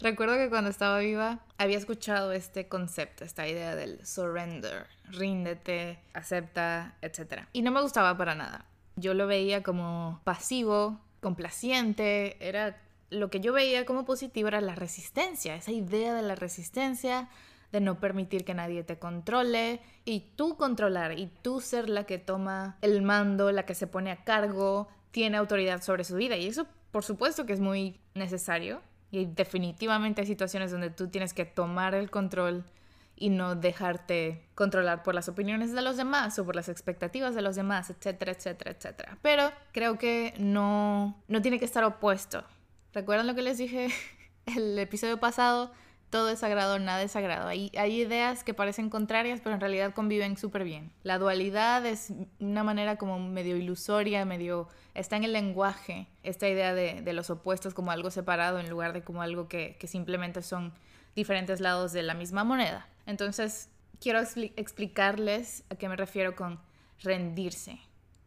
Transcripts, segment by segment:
Recuerdo que cuando estaba viva había escuchado este concepto, esta idea del surrender, ríndete, acepta, etc. Y no me gustaba para nada. Yo lo veía como pasivo, complaciente, era lo que yo veía como positivo era la resistencia, esa idea de la resistencia, de no permitir que nadie te controle y tú controlar y tú ser la que toma el mando, la que se pone a cargo, tiene autoridad sobre su vida y eso por supuesto que es muy necesario y definitivamente hay situaciones donde tú tienes que tomar el control y no dejarte controlar por las opiniones de los demás o por las expectativas de los demás, etcétera, etcétera, etcétera. Pero creo que no, no tiene que estar opuesto. ¿Recuerdan lo que les dije el episodio pasado? Todo es sagrado, nada es sagrado. Hay, ideas que parecen contrarias, pero en realidad conviven súper bien. La dualidad es una manera como medio ilusoria, medio... Está en el lenguaje, esta idea de, los opuestos como algo separado en lugar de como algo que, que simplemente son diferentes lados de la misma moneda. Entonces, quiero explicarles a qué me refiero con rendirse,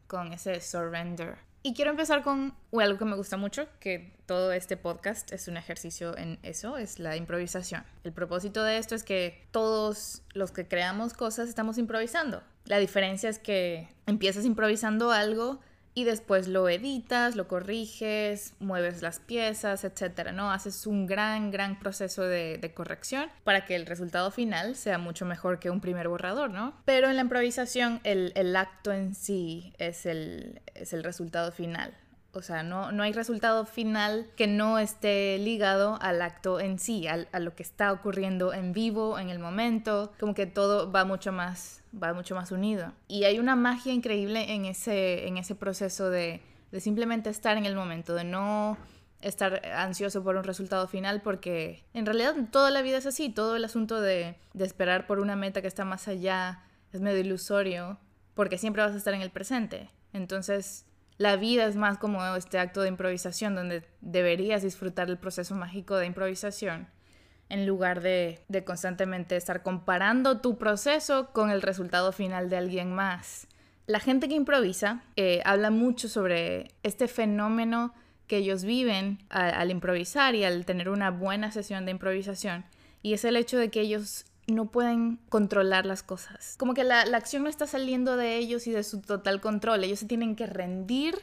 con ese surrender. Y quiero empezar con algo que me gusta mucho, que todo este podcast es un ejercicio en eso, es la improvisación. El propósito de esto es que todos los que creamos cosas estamos improvisando. La diferencia es que empiezas improvisando algo y después lo editas, lo corriges, mueves las piezas, etcétera, ¿no? Haces un gran, gran proceso de, corrección para que el resultado final sea mucho mejor que un primer borrador, ¿no? Pero en la improvisación el, el acto en sí es el, es el resultado final. O sea, no, no hay resultado final que no esté ligado al acto en sí, a lo que está ocurriendo en vivo, en el momento, como que todo va mucho más, va mucho más unido. Y hay una magia increíble en ese, en ese proceso de, de simplemente estar en el momento, de no estar ansioso por un resultado final porque en realidad toda la vida es así, todo el asunto de, de, esperar por una meta que está más allá es medio ilusorio porque siempre vas a estar en el presente. Entonces la vida es más como este acto de improvisación donde deberías disfrutar el proceso mágico de improvisación en lugar de, constantemente estar comparando tu proceso con el resultado final de alguien más. La gente que improvisa eh, habla mucho sobre este fenómeno que ellos viven al improvisar y al tener una buena sesión de improvisación. Y es el hecho de que ellos no pueden controlar las cosas. Como que la, acción no está saliendo de ellos y de su total control. Ellos se tienen que rendir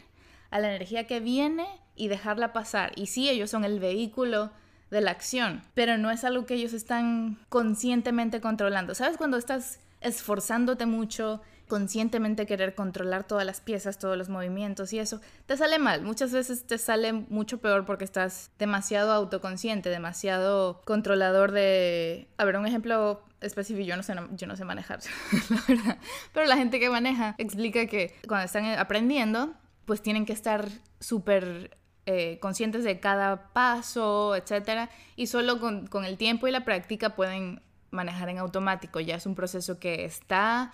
a la energía que viene y dejarla pasar. Y sí, ellos son el vehículo de la acción, pero no es algo que ellos están conscientemente controlando. ¿Sabes cuando estás esforzándote mucho conscientemente querer controlar todas las piezas, todos los movimientos y eso, te sale mal. Muchas veces te sale mucho peor porque estás demasiado autoconsciente, demasiado controlador de... A ver, un ejemplo específico, yo no sé, yo no sé manejar, la verdad. Pero la gente que maneja explica que cuando están aprendiendo, pues tienen que estar súper eh, conscientes de cada paso, etcétera, y solo con, con el tiempo y la práctica pueden manejar en automático. Ya es un proceso que está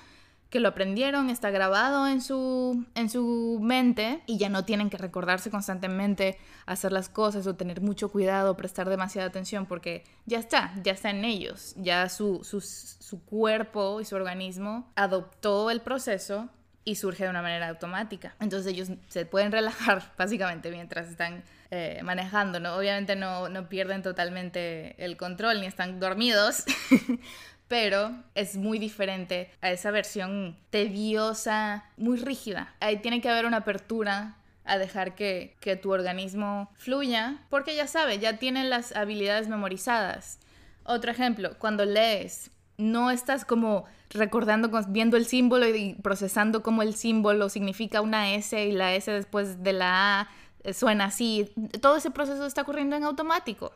que lo aprendieron, está grabado en su, en su mente y ya no tienen que recordarse constantemente hacer las cosas o tener mucho cuidado, prestar demasiada atención, porque ya está, ya está en ellos, ya su, su, su cuerpo y su organismo adoptó el proceso y surge de una manera automática. Entonces ellos se pueden relajar básicamente mientras están eh, manejando, ¿no? Obviamente no, no pierden totalmente el control ni están dormidos, pero es muy diferente a esa versión tediosa, muy rígida. Ahí tiene que haber una apertura a dejar que, que tu organismo fluya, porque ya sabe, ya tiene las habilidades memorizadas. Otro ejemplo, cuando lees, no estás como recordando, viendo el símbolo y procesando cómo el símbolo significa una S y la S después de la A eh, suena así. Todo ese proceso está ocurriendo en automático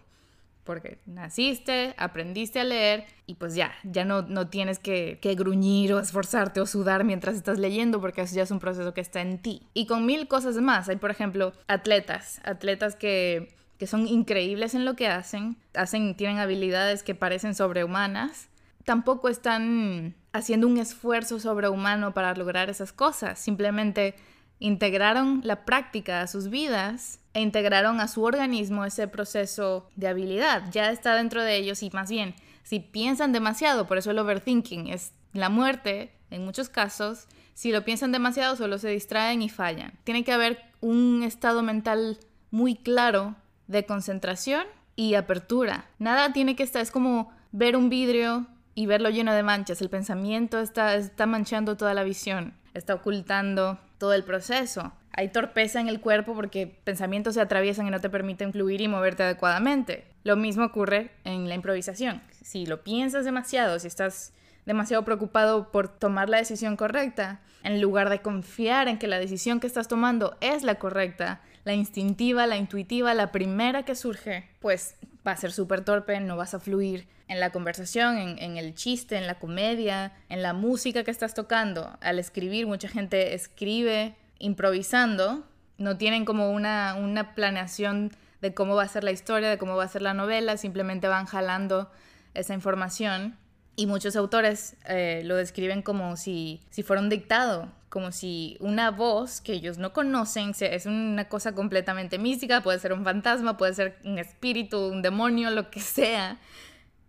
porque naciste, aprendiste a leer y pues ya, ya no, no tienes que, que, gruñir o esforzarte o sudar mientras estás leyendo porque eso ya es un proceso que está en ti. Y con mil cosas más, hay por ejemplo atletas, atletas que, que son increíbles en lo que hacen, hacen, tienen habilidades que parecen sobrehumanas, tampoco están haciendo un esfuerzo sobrehumano para lograr esas cosas, simplemente integraron la práctica a sus vidas e integraron a su organismo ese proceso de habilidad. Ya está dentro de ellos y más bien, si piensan demasiado, por eso el overthinking es la muerte en muchos casos, si lo piensan demasiado solo se distraen y fallan. Tiene que haber un estado mental muy claro de concentración y apertura. Nada tiene que estar, es como ver un vidrio y verlo lleno de manchas. El pensamiento está, está manchando toda la visión, está ocultando todo el proceso. Hay torpeza en el cuerpo porque pensamientos se atraviesan y no te permiten fluir y moverte adecuadamente. Lo mismo ocurre en la improvisación. Si lo piensas demasiado, si estás demasiado preocupado por tomar la decisión correcta, en lugar de confiar en que la decisión que estás tomando es la correcta, la instintiva, la intuitiva, la primera que surge, pues va a ser súper torpe, no vas a fluir en la conversación, en, el chiste, en la comedia, en la música que estás tocando. Al escribir, mucha gente escribe improvisando, no tienen como una, planeación de cómo va a ser la historia, de cómo va a ser la novela, simplemente van jalando esa información. Y muchos autores eh, lo describen como si, si fuera un dictado, como si una voz que ellos no conocen, es una cosa completamente mística, puede ser un fantasma, puede ser un espíritu, un demonio, lo que sea,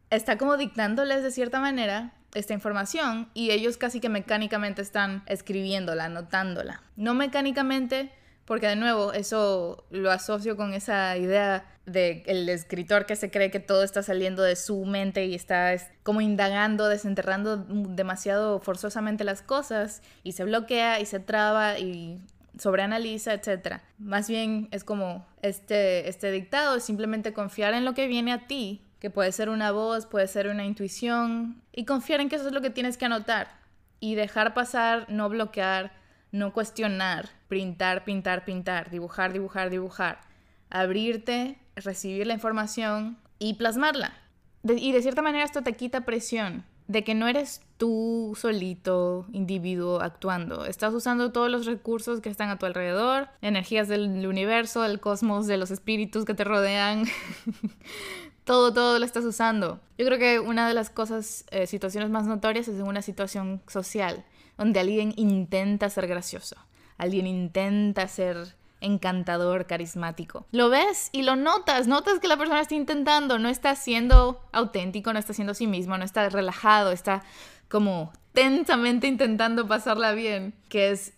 está como dictándoles de cierta manera esta información y ellos casi que mecánicamente están escribiéndola, anotándola. No mecánicamente, porque de nuevo eso lo asocio con esa idea de el escritor que se cree que todo está saliendo de su mente y está como indagando, desenterrando demasiado forzosamente las cosas y se bloquea y se traba y sobreanaliza, etc. Más bien es como este, este dictado, simplemente confiar en lo que viene a ti, que puede ser una voz, puede ser una intuición, y confiar en que eso es lo que tienes que anotar y dejar pasar, no bloquear, no cuestionar, pintar, pintar, pintar, dibujar, dibujar, dibujar, abrirte, recibir la información y plasmarla. y de cierta manera esto te quita presión de que no eres tú solito, individuo, actuando. Estás usando todos los recursos que están a tu alrededor, energías del universo, del cosmos, de los espíritus que te rodean. todo, todo lo estás usando. Yo creo que una de las cosas, eh, situaciones más notorias es en una situación social donde alguien intenta ser gracioso, alguien intenta ser encantador, carismático. Lo ves y lo notas, notas que la persona está intentando, no está siendo auténtico, no está siendo sí mismo, no está relajado, está como tensamente intentando pasarla bien, que es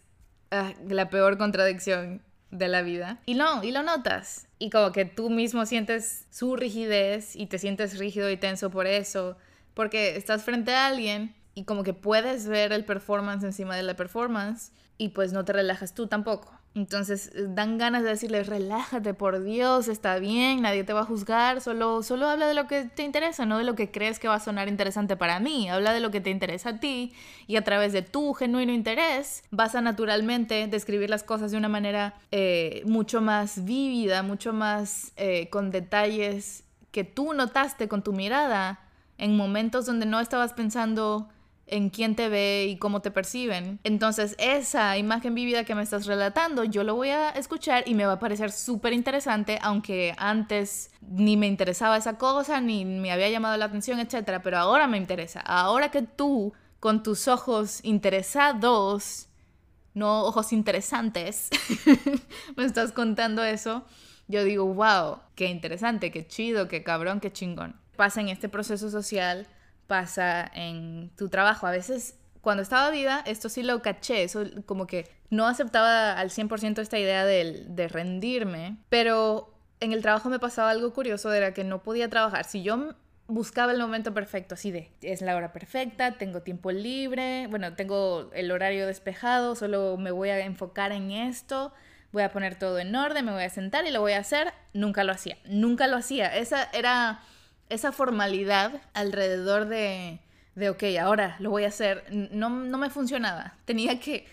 ah, la peor contradicción de la vida. Y no, y lo notas. Y como que tú mismo sientes su rigidez y te sientes rígido y tenso por eso, porque estás frente a alguien y como que puedes ver el performance encima de la performance y pues no te relajas tú tampoco. Entonces dan ganas de decirle, relájate, por Dios, está bien, nadie te va a juzgar, solo, solo habla de lo que te interesa, no de lo que crees que va a sonar interesante para mí, habla de lo que te interesa a ti y a través de tu genuino interés vas a naturalmente describir las cosas de una manera eh, mucho más vívida, mucho más eh, con detalles que tú notaste con tu mirada en momentos donde no estabas pensando en quién te ve y cómo te perciben. Entonces, esa imagen vívida que me estás relatando, yo lo voy a escuchar y me va a parecer súper interesante, aunque antes ni me interesaba esa cosa, ni me había llamado la atención, etc. Pero ahora me interesa. Ahora que tú, con tus ojos interesados, no ojos interesantes, me estás contando eso, yo digo, wow, qué interesante, qué chido, qué cabrón, qué chingón. Pasa en este proceso social pasa en tu trabajo. A veces, cuando estaba viva, esto sí lo caché, eso como que no aceptaba al 100% esta idea de, de rendirme, pero en el trabajo me pasaba algo curioso, era que no podía trabajar. Si yo buscaba el momento perfecto, así de, es la hora perfecta, tengo tiempo libre, bueno, tengo el horario despejado, solo me voy a enfocar en esto, voy a poner todo en orden, me voy a sentar y lo voy a hacer, nunca lo hacía, nunca lo hacía. Esa era esa formalidad alrededor de, de, ok, ahora lo voy a hacer, no, no me funcionaba. Tenía que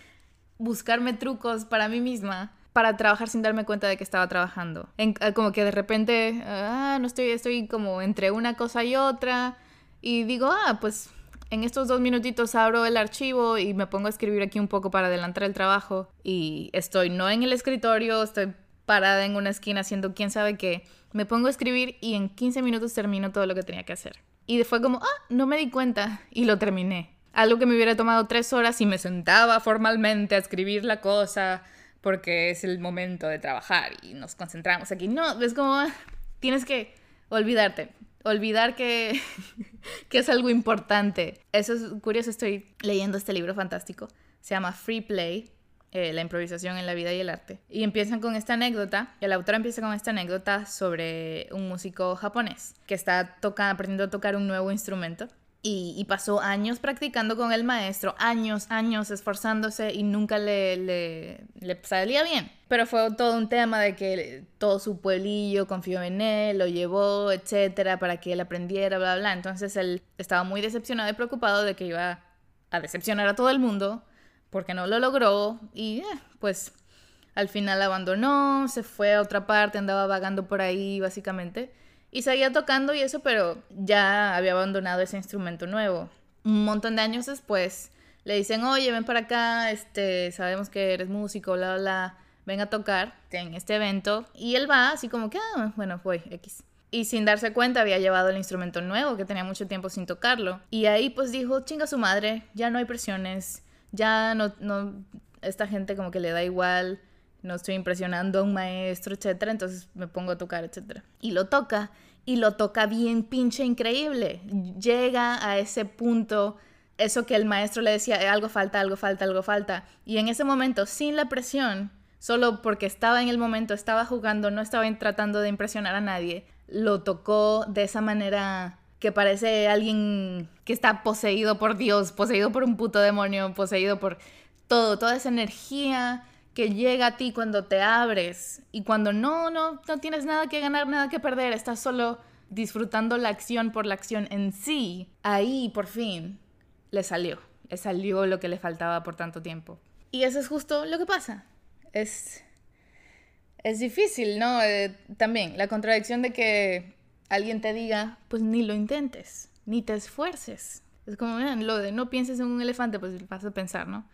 buscarme trucos para mí misma para trabajar sin darme cuenta de que estaba trabajando. Eh, como que de repente, ah, no estoy, estoy como entre una cosa y otra y digo, ah, pues en estos dos minutitos abro el archivo y me pongo a escribir aquí un poco para adelantar el trabajo y estoy no en el escritorio, estoy parada en una esquina haciendo quién sabe qué me pongo a escribir y en 15 minutos termino todo lo que tenía que hacer. Y fue como, ah, no me di cuenta y lo terminé. Algo que me hubiera tomado tres horas y me sentaba formalmente a escribir la cosa porque es el momento de trabajar y nos concentramos aquí. No, es como, ah, tienes que olvidarte, olvidar que, que es algo importante. Eso es curioso, estoy leyendo este libro fantástico. Se llama Free Play eh, la improvisación en la vida y el arte. Y empiezan con esta anécdota, el autor empieza con esta anécdota sobre un músico japonés que está tocando, aprendiendo a tocar un nuevo instrumento. Y, pasó años practicando con el maestro, años, años esforzándose y nunca le, le, le, salía bien. Pero fue todo un tema de que todo su pueblillo confió en él, lo llevó, etcétera, para que él aprendiera, bla, bla. Entonces él estaba muy decepcionado y preocupado de que iba a decepcionar a todo el mundo porque no lo logró y eh, pues al final abandonó, se fue a otra parte, andaba vagando por ahí básicamente y seguía tocando y eso, pero ya había abandonado ese instrumento nuevo. Un montón de años después le dicen, oye, ven para acá, este, sabemos que eres músico, bla, bla, bla, ven a tocar en este evento. Y él va así como que, ah, bueno, voy, X. Y sin darse cuenta había llevado el instrumento nuevo, que tenía mucho tiempo sin tocarlo. Y ahí pues dijo, chinga su madre, ya no hay presiones, ya no, no, esta gente como que le da igual, no estoy impresionando a un maestro, etcétera, entonces me pongo a tocar, etcétera. Y lo toca, y lo toca bien pinche increíble. Llega a ese punto, eso que el maestro le decía, eh, algo falta, algo falta, algo falta. Y en ese momento, sin la presión, solo porque estaba en el momento, estaba jugando, no estaba tratando de impresionar a nadie, lo tocó de esa manera que parece alguien que está poseído por Dios, poseído por un puto demonio, poseído por todo, toda esa energía que llega a ti cuando te abres y cuando no, no, no tienes nada que ganar, nada que perder, estás solo disfrutando la acción por la acción en sí, ahí por fin le salió, le salió lo que le faltaba por tanto tiempo. Y eso es justo lo que pasa. Es, es difícil, ¿no? Eh, también la contradicción de que alguien te diga, pues ni lo intentes, ni te esfuerces. Es como, lo de no pienses en un elefante, pues vas a pensar, ¿no?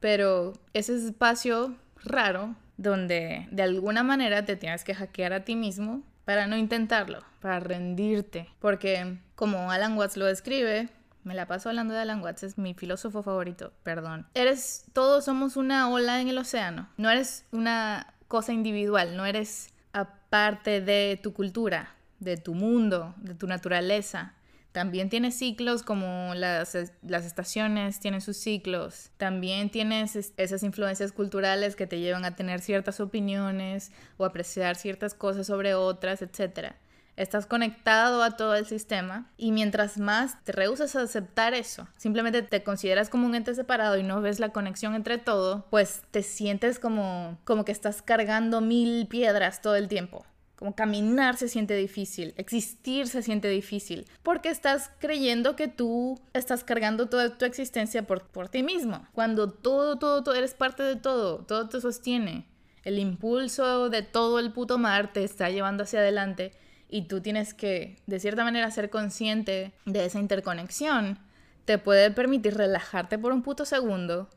Pero ese espacio raro donde de alguna manera te tienes que hackear a ti mismo para no intentarlo, para rendirte. Porque como Alan Watts lo describe, me la paso hablando de Alan Watts, es mi filósofo favorito, perdón. Eres, todos somos una ola en el océano, no eres una cosa individual, no eres aparte de tu cultura, de tu mundo, de tu naturaleza. También tienes ciclos como las, las, estaciones tienen sus ciclos. También tienes esas influencias culturales que te llevan a tener ciertas opiniones o apreciar ciertas cosas sobre otras, etc. Estás conectado a todo el sistema y mientras más te rehusas a aceptar eso, simplemente te consideras como un ente separado y no ves la conexión entre todo, pues te sientes como, como que estás cargando mil piedras todo el tiempo. Como caminar se siente difícil, existir se siente difícil, porque estás creyendo que tú estás cargando toda tu existencia por, ti mismo, cuando todo, todo, todo, eres parte de todo, todo te sostiene. El impulso de todo el puto mar te está llevando hacia adelante y tú tienes que, de cierta manera, ser consciente de esa interconexión. Te puede permitir relajarte por un puto segundo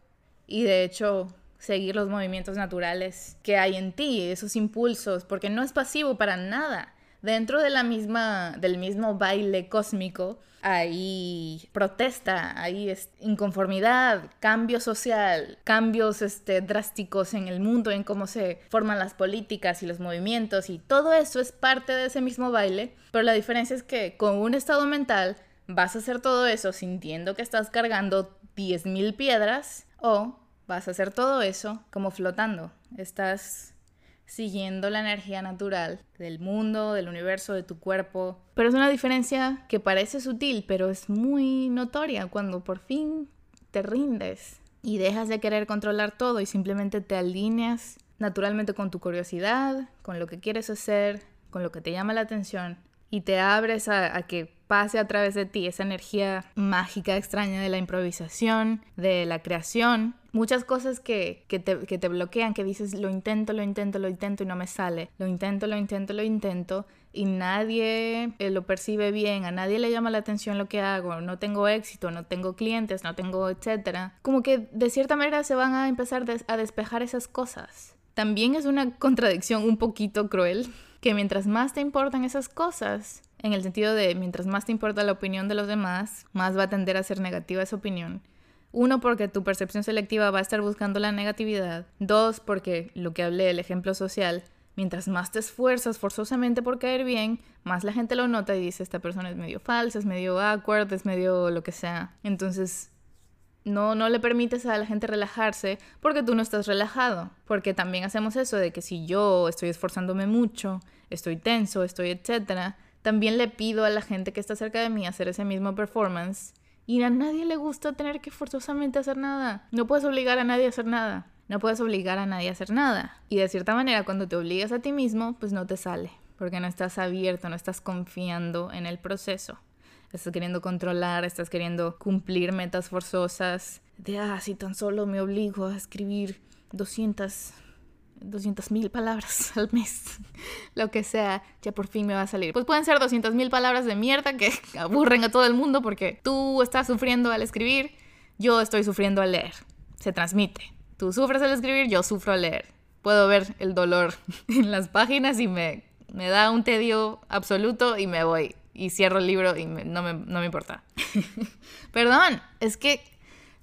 y de hecho seguir los movimientos naturales que hay en ti, esos impulsos, porque no es pasivo para nada. Dentro de la misma, del mismo baile cósmico hay protesta, hay inconformidad, cambio social, cambios este, drásticos en el mundo, en cómo se forman las políticas y los movimientos, y todo eso es parte de ese mismo baile, pero la diferencia es que con un estado mental vas a hacer todo eso sintiendo que estás cargando 10.000 piedras o vas a hacer todo eso como flotando. Estás siguiendo la energía natural del mundo, del universo, de tu cuerpo. Pero es una diferencia que parece sutil, pero es muy notoria cuando por fin te rindes y dejas de querer controlar todo y simplemente te alineas naturalmente con tu curiosidad, con lo que quieres hacer, con lo que te llama la atención y te abres a, que pase a través de ti esa energía mágica, extraña de la improvisación, de la creación. Muchas cosas que, te, bloquean, que dices, lo intento, lo intento, lo intento y no me sale. Lo intento, lo intento, lo intento y nadie eh, lo percibe bien, a nadie le llama la atención lo que hago, no tengo éxito, no tengo clientes, no tengo etcétera. Como que de cierta manera se van a empezar a despejar esas cosas. También es una contradicción un poquito cruel que mientras más te importan esas cosas, en el sentido de mientras más te importa la opinión de los demás, más va a tender a ser negativa esa opinión. Uno, porque tu percepción selectiva va a estar buscando la negatividad. Dos, porque lo que hablé, el ejemplo social, mientras más te esfuerzas forzosamente por caer bien, más la gente lo nota y dice, esta persona es medio falsa, es medio awkward, es medio lo que sea. Entonces, no, no le permites a la gente relajarse porque tú no estás relajado. Porque también hacemos eso de que si yo estoy esforzándome mucho, estoy tenso, estoy etcétera, también le pido a la gente que está cerca de mí hacer ese mismo performance. Y a nadie le gusta tener que forzosamente hacer nada. No puedes obligar a nadie a hacer nada. No puedes obligar a nadie a hacer nada. Y de cierta manera, cuando te obligas a ti mismo, pues no te sale. Porque no estás abierto, no estás confiando en el proceso estás queriendo controlar, estás queriendo cumplir metas forzosas, de, ah, si tan solo me obligo a escribir 200 200 mil palabras al mes, lo que sea, ya por fin me va a salir. Pues pueden ser 200 mil palabras de mierda que aburren a todo el mundo porque tú estás sufriendo al escribir, yo estoy sufriendo al leer. Se transmite. Tú sufres al escribir, yo sufro al leer. Puedo ver el dolor en las páginas y me, me da un tedio absoluto y me voy y cierro el libro y no, me, no me importa. Perdón, es que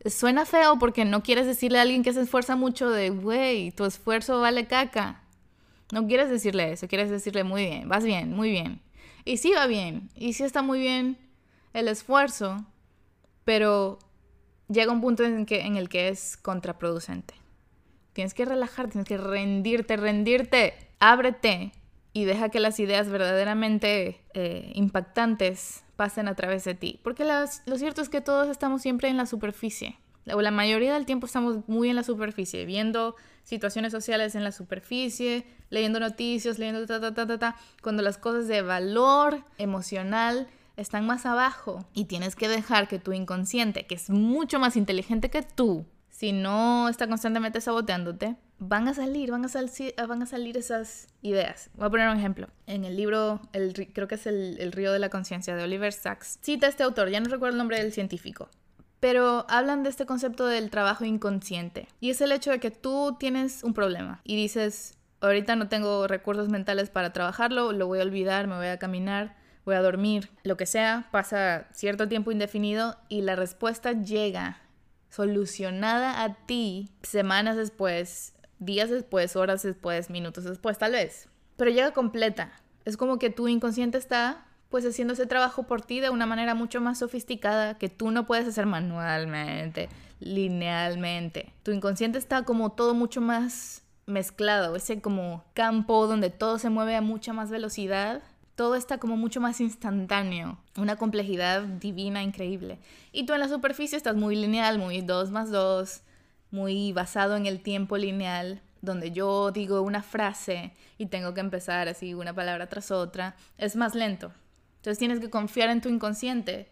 suena feo porque no quieres decirle a alguien que se esfuerza mucho de, güey, tu esfuerzo vale caca. No quieres decirle eso, quieres decirle muy bien, vas bien, muy bien. Y sí va bien, y sí está muy bien el esfuerzo, pero llega un punto en, que, en el que es contraproducente. Tienes que relajarte, tienes que rendirte, rendirte, ábrete y deja que las ideas verdaderamente eh, impactantes pasen a través de ti. Porque lo cierto es que todos estamos siempre en la superficie. O la mayoría del tiempo estamos muy en la superficie, viendo situaciones sociales en la superficie, leyendo noticias, leyendo ta, ta, ta, ta, ta, cuando las cosas de valor emocional están más abajo y tienes que dejar que tu inconsciente, que es mucho más inteligente que tú, si no está constantemente saboteándote, van a salir, van a, van a salir esas ideas. Voy a poner un ejemplo. En el libro, creo que es el, el río de la conciencia de Oliver Sacks, cita a este autor, ya no recuerdo el nombre del científico, pero hablan de este concepto del trabajo inconsciente. Y es el hecho de que tú tienes un problema y dices, ahorita no tengo recursos mentales para trabajarlo, lo voy a olvidar, me voy a caminar, voy a dormir, lo que sea, pasa cierto tiempo indefinido y la respuesta llega solucionada a ti semanas después, días después, horas después, minutos después, tal vez. Pero llega completa. Es como que tu inconsciente está pues haciendo ese trabajo por ti de una manera mucho más sofisticada que tú no puedes hacer manualmente, linealmente. Tu inconsciente está como todo mucho más mezclado, ese como campo donde todo se mueve a mucha más velocidad todo está como mucho más instantáneo, una complejidad divina increíble. Y tú en la superficie estás muy lineal, muy 2 más 2, muy basado en el tiempo lineal, donde yo digo una frase y tengo que empezar así una palabra tras otra, es más lento. Entonces tienes que confiar en tu inconsciente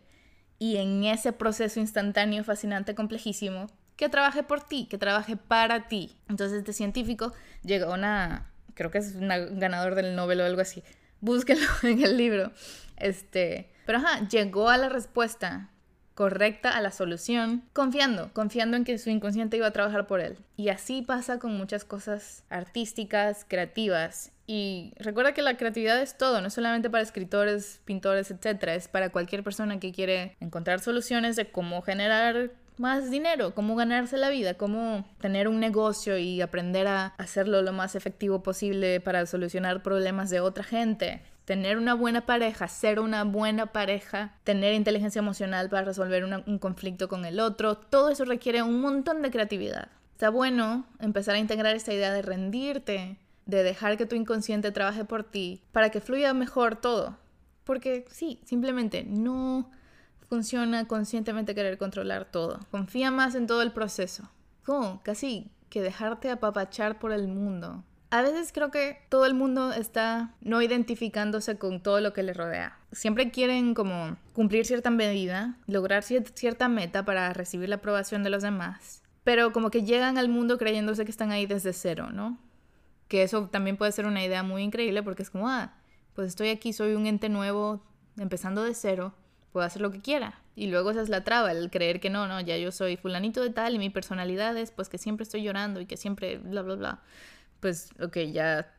y en ese proceso instantáneo, fascinante, complejísimo, que trabaje por ti, que trabaje para ti. Entonces este científico llega a una, creo que es un ganador del Nobel o algo así, búsquenlo en el libro. Este, pero ajá, llegó a la respuesta correcta a la solución, confiando, confiando en que su inconsciente iba a trabajar por él. Y así pasa con muchas cosas artísticas, creativas. Y recuerda que la creatividad es todo, no solamente para escritores, pintores, etc. Es para cualquier persona que quiere encontrar soluciones de cómo generar más dinero, cómo ganarse la vida, cómo tener un negocio y aprender a hacerlo lo más efectivo posible para solucionar problemas de otra gente. Tener una buena pareja, ser una buena pareja, tener inteligencia emocional para resolver un conflicto con el otro, todo eso requiere un montón de creatividad. Está bueno empezar a integrar esta idea de rendirte, de dejar que tu inconsciente trabaje por ti, para que fluya mejor todo. Porque sí, simplemente no funciona conscientemente querer controlar todo. Confía más en todo el proceso. Como casi que dejarte apapachar por el mundo. A veces creo que todo el mundo está no identificándose con todo lo que le rodea. Siempre quieren como cumplir cierta medida, lograr cierta meta para recibir la aprobación de los demás. Pero como que llegan al mundo creyéndose que están ahí desde cero, ¿no? Que eso también puede ser una idea muy increíble porque es como, ah, pues estoy aquí, soy un ente nuevo, empezando de cero puedo hacer lo que quiera. Y luego esa es la traba, el creer que no, no, ya yo soy fulanito de tal y mi personalidad es pues que siempre estoy llorando y que siempre bla, bla, bla. Pues, ok, ya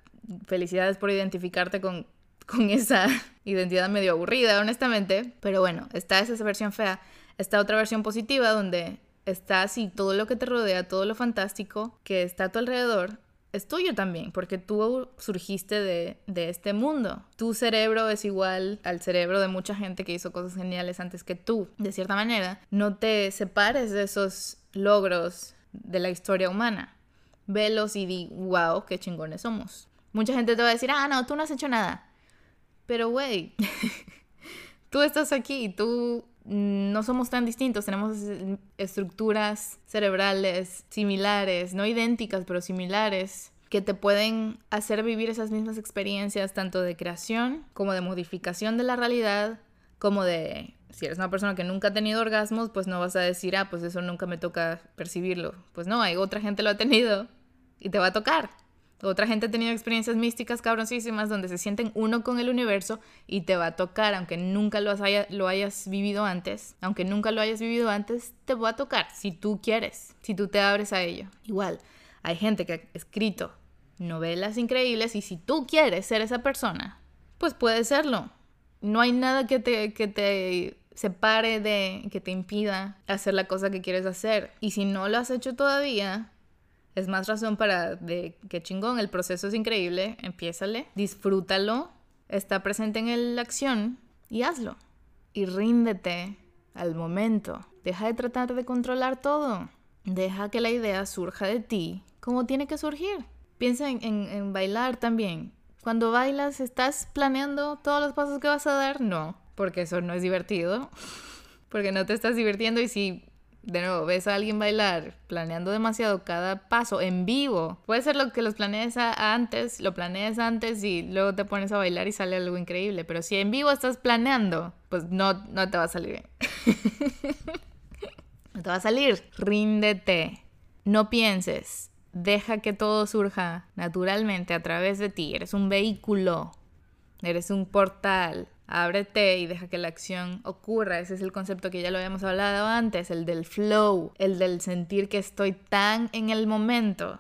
felicidades por identificarte con, con esa identidad medio aburrida, honestamente. Pero bueno, está esa versión fea. Está otra versión positiva donde está así todo lo que te rodea, todo lo fantástico que está a tu alrededor es tuyo también, porque tú surgiste de, de, este mundo. Tu cerebro es igual al cerebro de mucha gente que hizo cosas geniales antes que tú. De cierta manera, no te separes de esos logros de la historia humana. Velos y di, wow, qué chingones somos. Mucha gente te va a decir, ah, no, tú no has hecho nada. Pero, güey, tú estás aquí, tú no somos tan distintos, tenemos estructuras cerebrales similares, no idénticas, pero similares, que te pueden hacer vivir esas mismas experiencias, tanto de creación como de modificación de la realidad, como de, si eres una persona que nunca ha tenido orgasmos, pues no vas a decir, ah, pues eso nunca me toca percibirlo. Pues no, hay otra gente lo ha tenido y te va a tocar. Otra gente ha tenido experiencias místicas cabroncísimas donde se sienten uno con el universo y te va a tocar, aunque nunca lo, lo hayas vivido antes, aunque nunca lo hayas vivido antes, te va a tocar si tú quieres, si tú te abres a ello. Igual, hay gente que ha escrito novelas increíbles y si tú quieres ser esa persona, pues puedes serlo. No hay nada que te, que te separe de, que te impida hacer la cosa que quieres hacer. Y si no lo has hecho todavía, es más razón para de que chingón, el proceso es increíble, empiézale, disfrútalo, está presente en la acción y hazlo. Y ríndete al momento. Deja de tratar de controlar todo. Deja que la idea surja de ti como tiene que surgir. Piensa en, en bailar también. Cuando bailas, ¿estás planeando todos los pasos que vas a dar? No, porque eso no es divertido. Porque no te estás divirtiendo y si de nuevo, ves a alguien bailar planeando demasiado cada paso en vivo. Puede ser lo que los planees antes, lo planees antes y luego te pones a bailar y sale algo increíble. Pero si en vivo estás planeando, pues no, no te va a salir bien. no te va a salir. Ríndete. No pienses. Deja que todo surja naturalmente a través de ti. Eres un vehículo. Eres un portal ábrete y deja que la acción ocurra. Ese es el concepto que ya lo habíamos hablado antes, el del flow, el del sentir que estoy tan en el momento,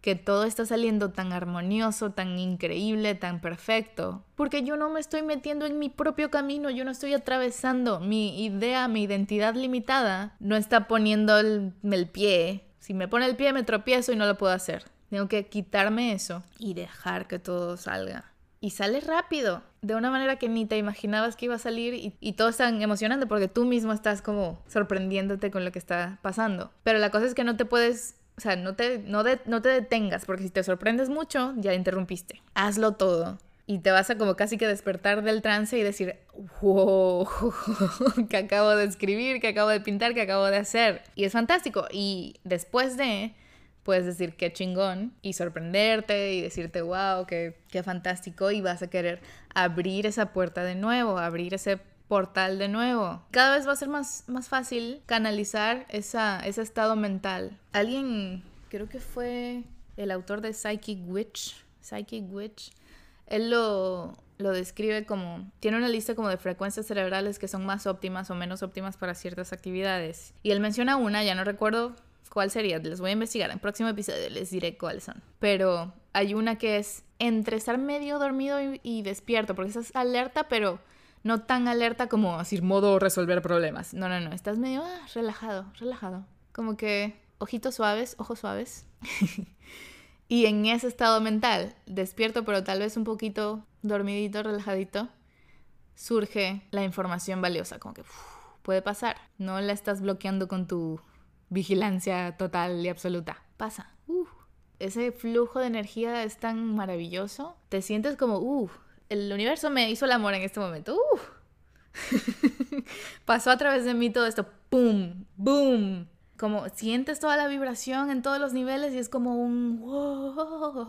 que todo está saliendo tan armonioso, tan increíble, tan perfecto, porque yo no me estoy metiendo en mi propio camino, yo no estoy atravesando mi idea, mi identidad limitada, no está poniendo el, el pie. Si me pone el pie me tropiezo y no lo puedo hacer. Tengo que quitarme eso y dejar que todo salga y sale rápido, de una manera que ni te imaginabas que iba a salir y, y, todo es tan emocionante porque tú mismo estás como sorprendiéndote con lo que está pasando. Pero la cosa es que no te puedes, o sea, no te, no, no te detengas porque si te sorprendes mucho, ya interrumpiste. Hazlo todo. Y te vas a como casi que despertar del trance y decir, wow, que acabo de escribir, que acabo de pintar, que acabo de hacer. Y es fantástico. Y después de puedes decir qué chingón y sorprenderte y decirte, wow, qué, qué fantástico y vas a querer abrir esa puerta de nuevo, abrir ese portal de nuevo. Cada vez va a ser más, más fácil canalizar esa, ese estado mental. Alguien, creo que fue el autor de Psychic Witch, Psychic Witch, él lo, lo describe como, tiene una lista como de frecuencias cerebrales que son más óptimas o menos óptimas para ciertas actividades. Y él menciona una, ya no recuerdo cuál sería, les voy a investigar. En el próximo episodio les diré cuáles son. Pero hay una que es entre estar medio dormido y, despierto, porque estás alerta, pero no tan alerta como decir modo resolver problemas. No, no, no, estás medio ah, relajado, relajado. Como que ojitos suaves, ojos suaves. y en ese estado mental, despierto, pero tal vez un poquito dormidito, relajadito, surge la información valiosa, como que puede pasar. No la estás bloqueando con tu vigilancia total y absoluta. Pasa. ese flujo de energía es tan maravilloso. Te sientes como, uh, el universo me hizo el amor en este momento. Pasó a través de mí todo esto. ¡Pum! ¡Boom! Como sientes toda la vibración en todos los niveles y es como un wow.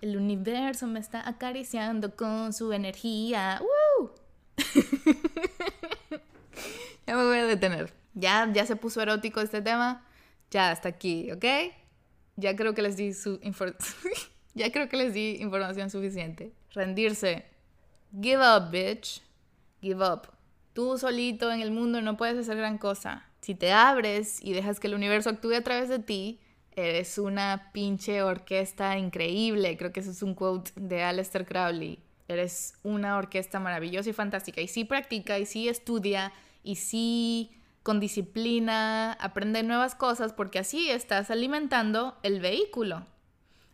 El universo me está acariciando con su energía. Ya me voy a detener. Ya, ya se puso erótico este tema. Ya hasta aquí, ¿ok? Ya creo que les di su ya creo que les di información suficiente. Rendirse. Give up, bitch. Give up. Tú solito en el mundo no puedes hacer gran cosa. Si te abres y dejas que el universo actúe a través de ti, eres una pinche orquesta increíble. Creo que eso es un quote de Aleister Crowley. Eres una orquesta maravillosa y fantástica. Y sí practica, y sí estudia, y sí con disciplina, aprende nuevas cosas, porque así estás alimentando el vehículo.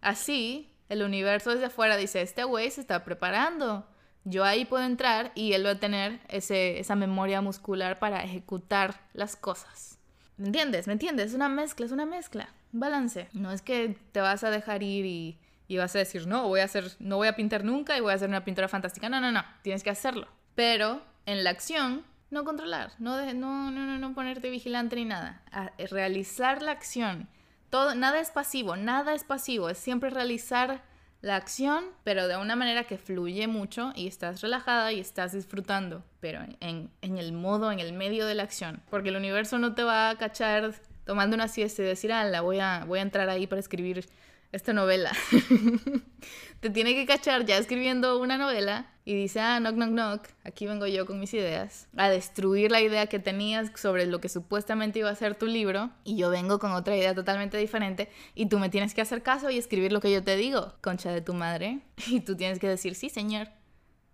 Así, el universo desde afuera dice, este güey se está preparando. Yo ahí puedo entrar y él va a tener ese, esa memoria muscular para ejecutar las cosas. ¿Me entiendes? ¿Me entiendes? Es una mezcla, es una mezcla. balance. No es que te vas a dejar ir y, y vas a decir, no, voy a hacer, no voy a pintar nunca y voy a hacer una pintura fantástica. No, no, no. Tienes que hacerlo. Pero en la acción, no controlar, no, no, no, no, no ponerte vigilante ni nada. realizar la acción. Todo, nada es pasivo, nada es pasivo. Es siempre realizar la acción, pero de una manera que fluye mucho y estás relajada y estás disfrutando, pero en, en, el modo, en el medio de la acción. Porque el universo no te va a cachar tomando una siesta y decir, ah, la voy a, voy a entrar ahí para escribir esta novela. te tiene que cachar ya escribiendo una novela y dice, ah, knock, knock, knock, aquí vengo yo con mis ideas, a destruir la idea que tenías sobre lo que supuestamente iba a ser tu libro, y yo vengo con otra idea totalmente diferente, y tú me tienes que hacer caso y escribir lo que yo te digo, concha de tu madre, y tú tienes que decir, sí, señor,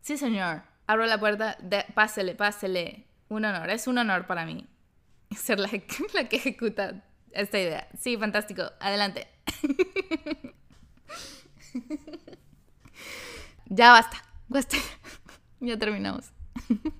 sí, señor, abro la puerta, de, pásele, pásele, un honor, es un honor para mí ser la, la que ejecuta esta idea. Sí, fantástico, adelante. ya basta, basta. ya terminamos.